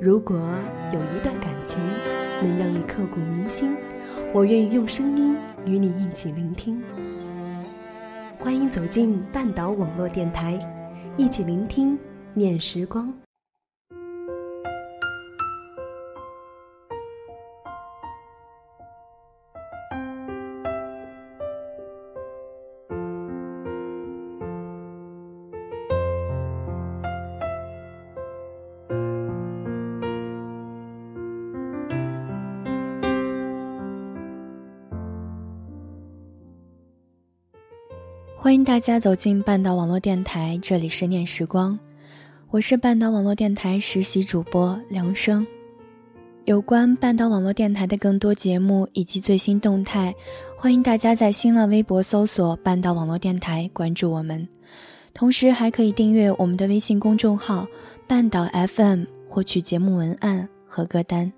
如果有一段感情能让你刻骨铭心，我愿意用声音与你一起聆听。欢迎走进半岛网络电台，一起聆听念时光。欢迎大家走进半岛网络电台，这里是念时光，我是半岛网络电台实习主播梁生。有关半岛网络电台的更多节目以及最新动态，欢迎大家在新浪微博搜索“半岛网络电台”关注我们，同时还可以订阅我们的微信公众号“半岛 FM”，获取节目文案和歌单。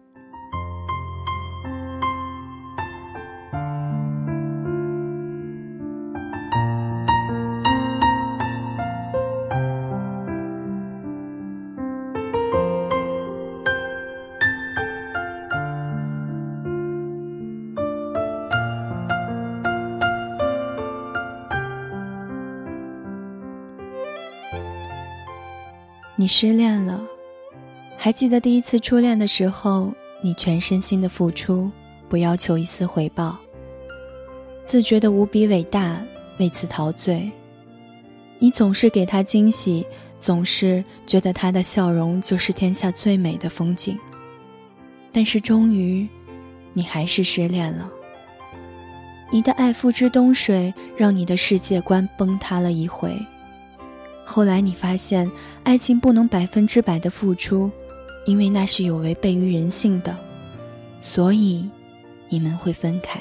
你失恋了，还记得第一次初恋的时候，你全身心的付出，不要求一丝回报，自觉的无比伟大，为此陶醉。你总是给他惊喜，总是觉得他的笑容就是天下最美的风景。但是终于，你还是失恋了。你的爱付之东水，让你的世界观崩塌了一回。后来你发现，爱情不能百分之百的付出，因为那是有违背于人性的，所以你们会分开。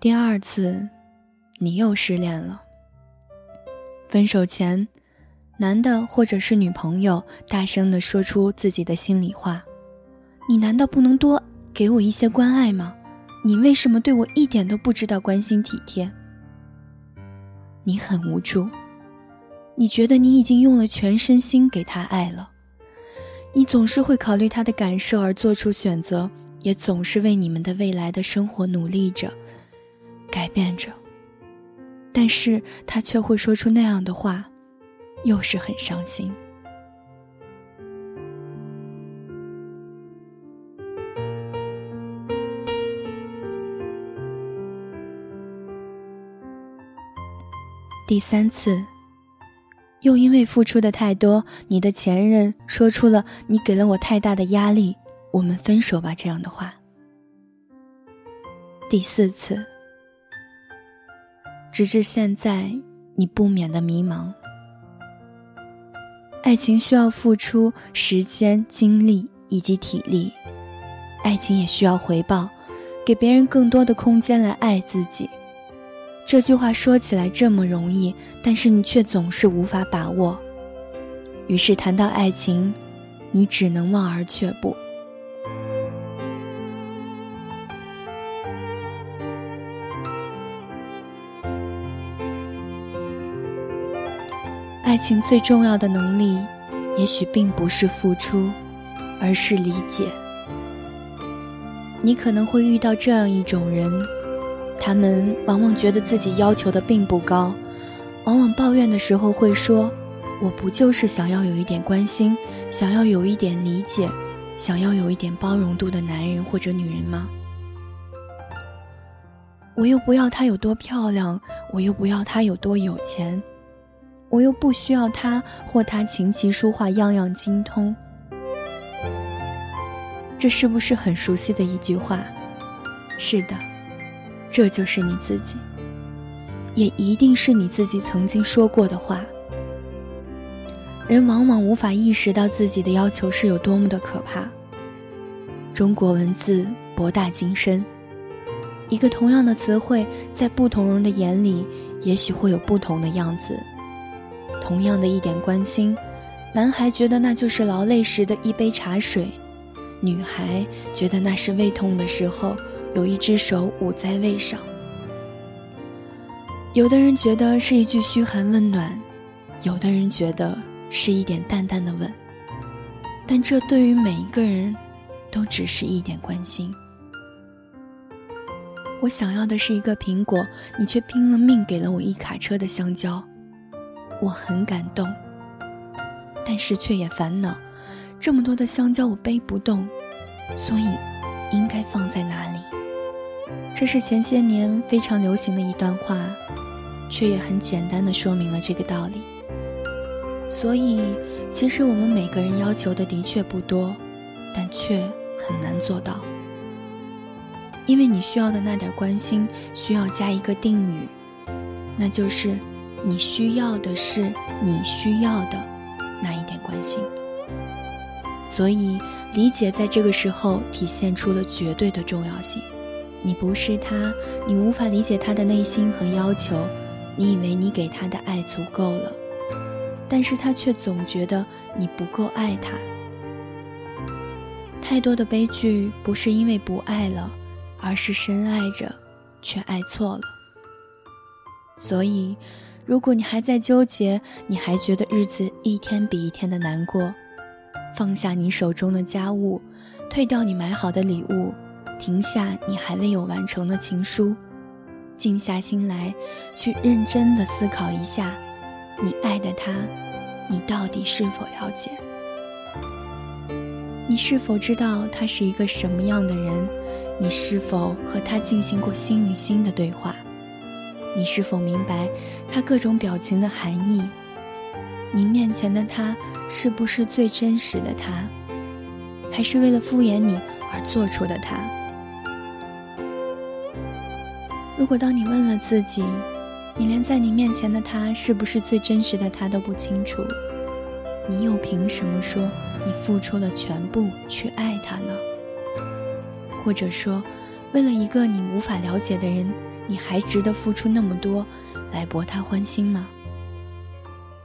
第二次，你又失恋了。分手前，男的或者是女朋友大声的说出自己的心里话。你难道不能多给我一些关爱吗？你为什么对我一点都不知道关心体贴？你很无助，你觉得你已经用了全身心给他爱了，你总是会考虑他的感受而做出选择，也总是为你们的未来的生活努力着，改变着，但是他却会说出那样的话，又是很伤心。第三次，又因为付出的太多，你的前任说出了“你给了我太大的压力，我们分手吧”这样的话。第四次，直至现在，你不免的迷茫。爱情需要付出时间、精力以及体力，爱情也需要回报，给别人更多的空间来爱自己。这句话说起来这么容易，但是你却总是无法把握。于是谈到爱情，你只能望而却步。爱情最重要的能力，也许并不是付出，而是理解。你可能会遇到这样一种人。他们往往觉得自己要求的并不高，往往抱怨的时候会说：“我不就是想要有一点关心，想要有一点理解，想要有一点包容度的男人或者女人吗？我又不要他有多漂亮，我又不要他有多有钱，我又不需要他或他琴棋书画样样精通。”这是不是很熟悉的一句话？是的。这就是你自己，也一定是你自己曾经说过的话。人往往无法意识到自己的要求是有多么的可怕。中国文字博大精深，一个同样的词汇，在不同人的眼里，也许会有不同的样子。同样的一点关心，男孩觉得那就是劳累时的一杯茶水，女孩觉得那是胃痛的时候有一只手捂在胃上。有的人觉得是一句嘘寒问暖，有的人觉得。是一点淡淡的吻，但这对于每一个人，都只是一点关心。我想要的是一个苹果，你却拼了命给了我一卡车的香蕉，我很感动，但是却也烦恼，这么多的香蕉我背不动，所以应该放在哪里？这是前些年非常流行的一段话，却也很简单的说明了这个道理。所以，其实我们每个人要求的的确不多，但却很难做到。因为你需要的那点关心，需要加一个定语，那就是你需要的是你需要的那一点关心。所以，理解在这个时候体现出了绝对的重要性。你不是他，你无法理解他的内心和要求，你以为你给他的爱足够了。但是他却总觉得你不够爱他。太多的悲剧不是因为不爱了，而是深爱着，却爱错了。所以，如果你还在纠结，你还觉得日子一天比一天的难过，放下你手中的家务，退掉你买好的礼物，停下你还未有完成的情书，静下心来，去认真的思考一下。你爱的他，你到底是否了解？你是否知道他是一个什么样的人？你是否和他进行过心与心的对话？你是否明白他各种表情的含义？你面前的他是不是最真实的他，还是为了敷衍你而做出的他？如果当你问了自己，你连在你面前的他是不是最真实的他都不清楚，你又凭什么说你付出了全部去爱他呢？或者说，为了一个你无法了解的人，你还值得付出那么多来博他欢心吗？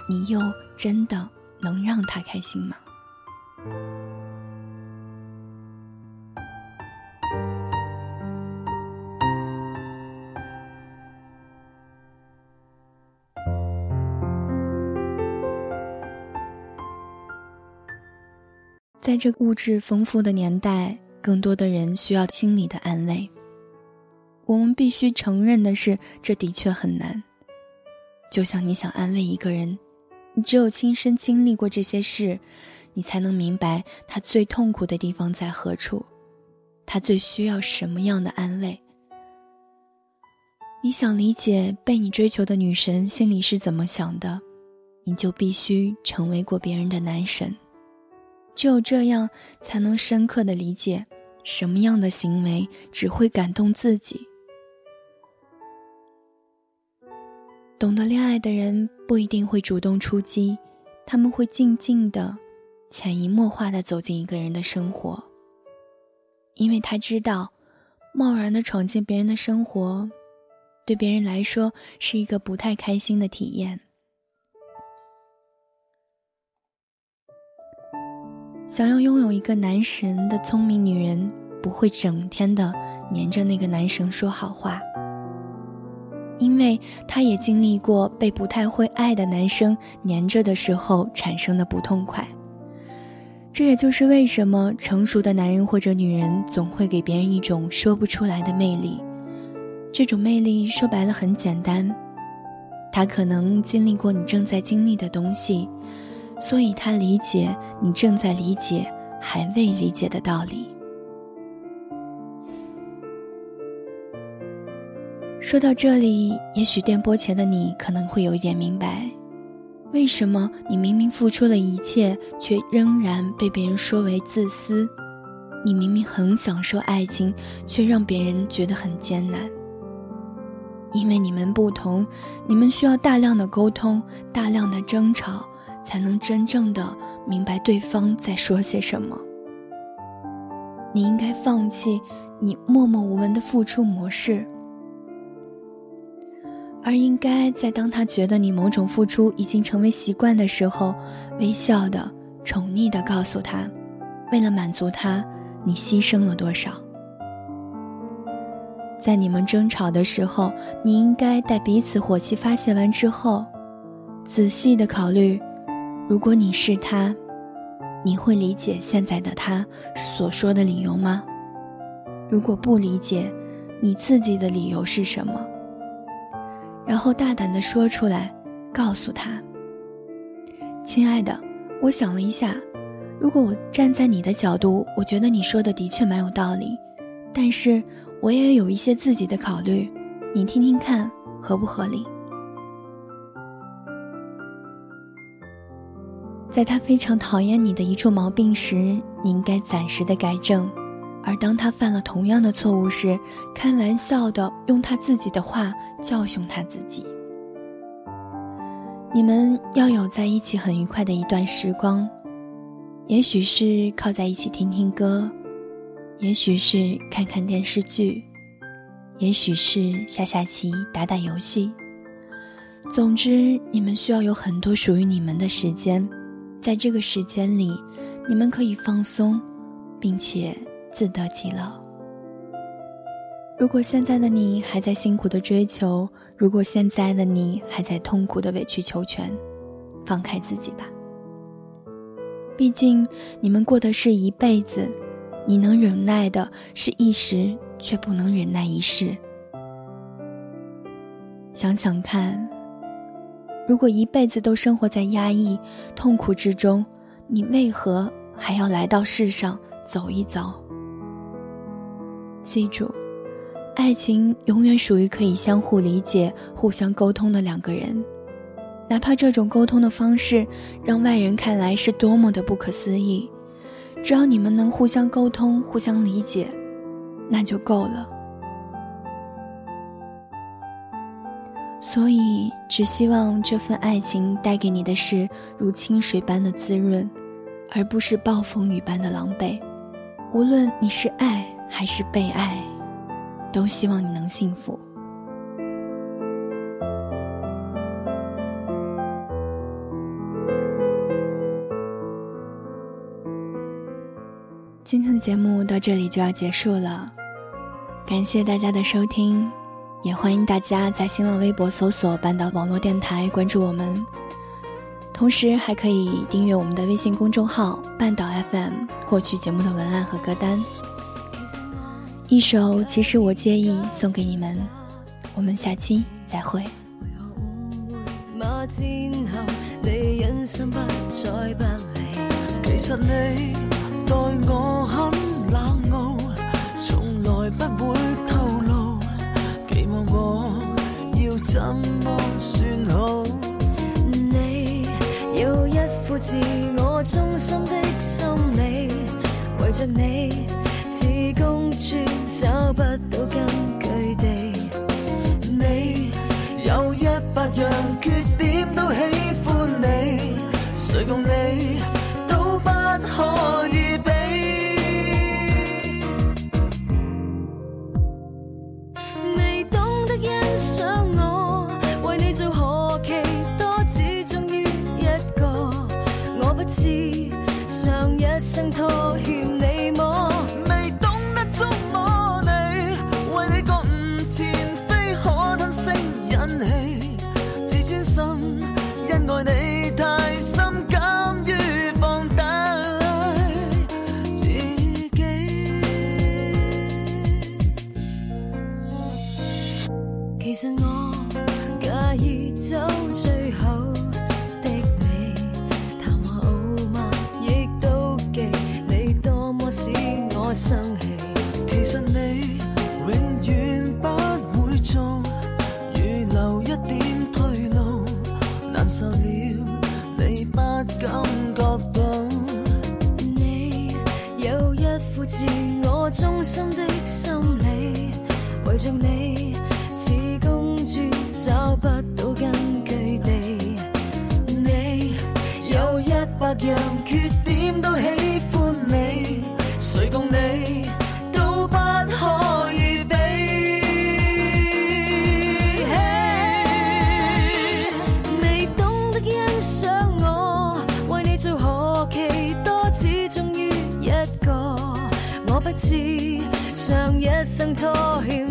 你又真的能让他开心吗？在这物质丰富的年代，更多的人需要心理的安慰。我们必须承认的是，这的确很难。就像你想安慰一个人，你只有亲身经历过这些事，你才能明白他最痛苦的地方在何处，他最需要什么样的安慰。你想理解被你追求的女神心里是怎么想的，你就必须成为过别人的男神。只有这样，才能深刻的理解，什么样的行为只会感动自己。懂得恋爱的人不一定会主动出击，他们会静静的、潜移默化的走进一个人的生活，因为他知道，贸然的闯进别人的生活，对别人来说是一个不太开心的体验。想要拥有一个男神的聪明女人，不会整天的黏着那个男神说好话，因为她也经历过被不太会爱的男生黏着的时候产生的不痛快。这也就是为什么成熟的男人或者女人总会给别人一种说不出来的魅力。这种魅力说白了很简单，他可能经历过你正在经历的东西。所以，他理解你正在理解还未理解的道理。说到这里，也许电波前的你可能会有一点明白，为什么你明明付出了一切，却仍然被别人说为自私；你明明很享受爱情，却让别人觉得很艰难。因为你们不同，你们需要大量的沟通，大量的争吵，才能真正的明白对方在说些什么。你应该放弃你默默无闻的付出模式，而应该在当他觉得你某种付出已经成为习惯的时候，微笑的、宠溺的告诉他，为了满足他，你牺牲了多少。在你们争吵的时候，你应该待彼此火气发泄完之后，仔细的考虑，如果你是他，你会理解现在的他所说的理由吗？如果不理解，你自己的理由是什么？然后大胆的说出来，告诉他：“亲爱的，我想了一下，如果我站在你的角度，我觉得你说的的确蛮有道理，但是。”我也有一些自己的考虑，你听听看合不合理？在他非常讨厌你的一处毛病时，你应该暂时的改正；而当他犯了同样的错误时，开玩笑的用他自己的话教训他自己。你们要有在一起很愉快的一段时光，也许是靠在一起听听歌。也许是看看电视剧，也许是下下棋、打打游戏。总之，你们需要有很多属于你们的时间，在这个时间里，你们可以放松，并且自得其乐。如果现在的你还在辛苦的追求，如果现在的你还在痛苦的委曲求全，放开自己吧。毕竟，你们过的是一辈子。你能忍耐的是一时，却不能忍耐一世。想想看，如果一辈子都生活在压抑、痛苦之中，你为何还要来到世上走一走？记住，爱情永远属于可以相互理解、互相沟通的两个人，哪怕这种沟通的方式让外人看来是多么的不可思议。只要你们能互相沟通、互相理解，那就够了。所以，只希望这份爱情带给你的是如清水般的滋润，而不是暴风雨般的狼狈。无论你是爱还是被爱，都希望你能幸福。今天的节目到这里就要结束了，感谢大家的收听，也欢迎大家在新浪微博搜索“半岛网络电台”关注我们，同时还可以订阅我们的微信公众号“半岛 FM”，获取节目的文案和歌单。一首《其实我介意》送给你们，我们下期再会。待我很冷傲，从来不会透露，期我要怎么算好？你有一副自我中心的心理，围着你自公主找不到根据地。你有一百样缺其上一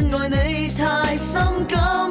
爱你太深感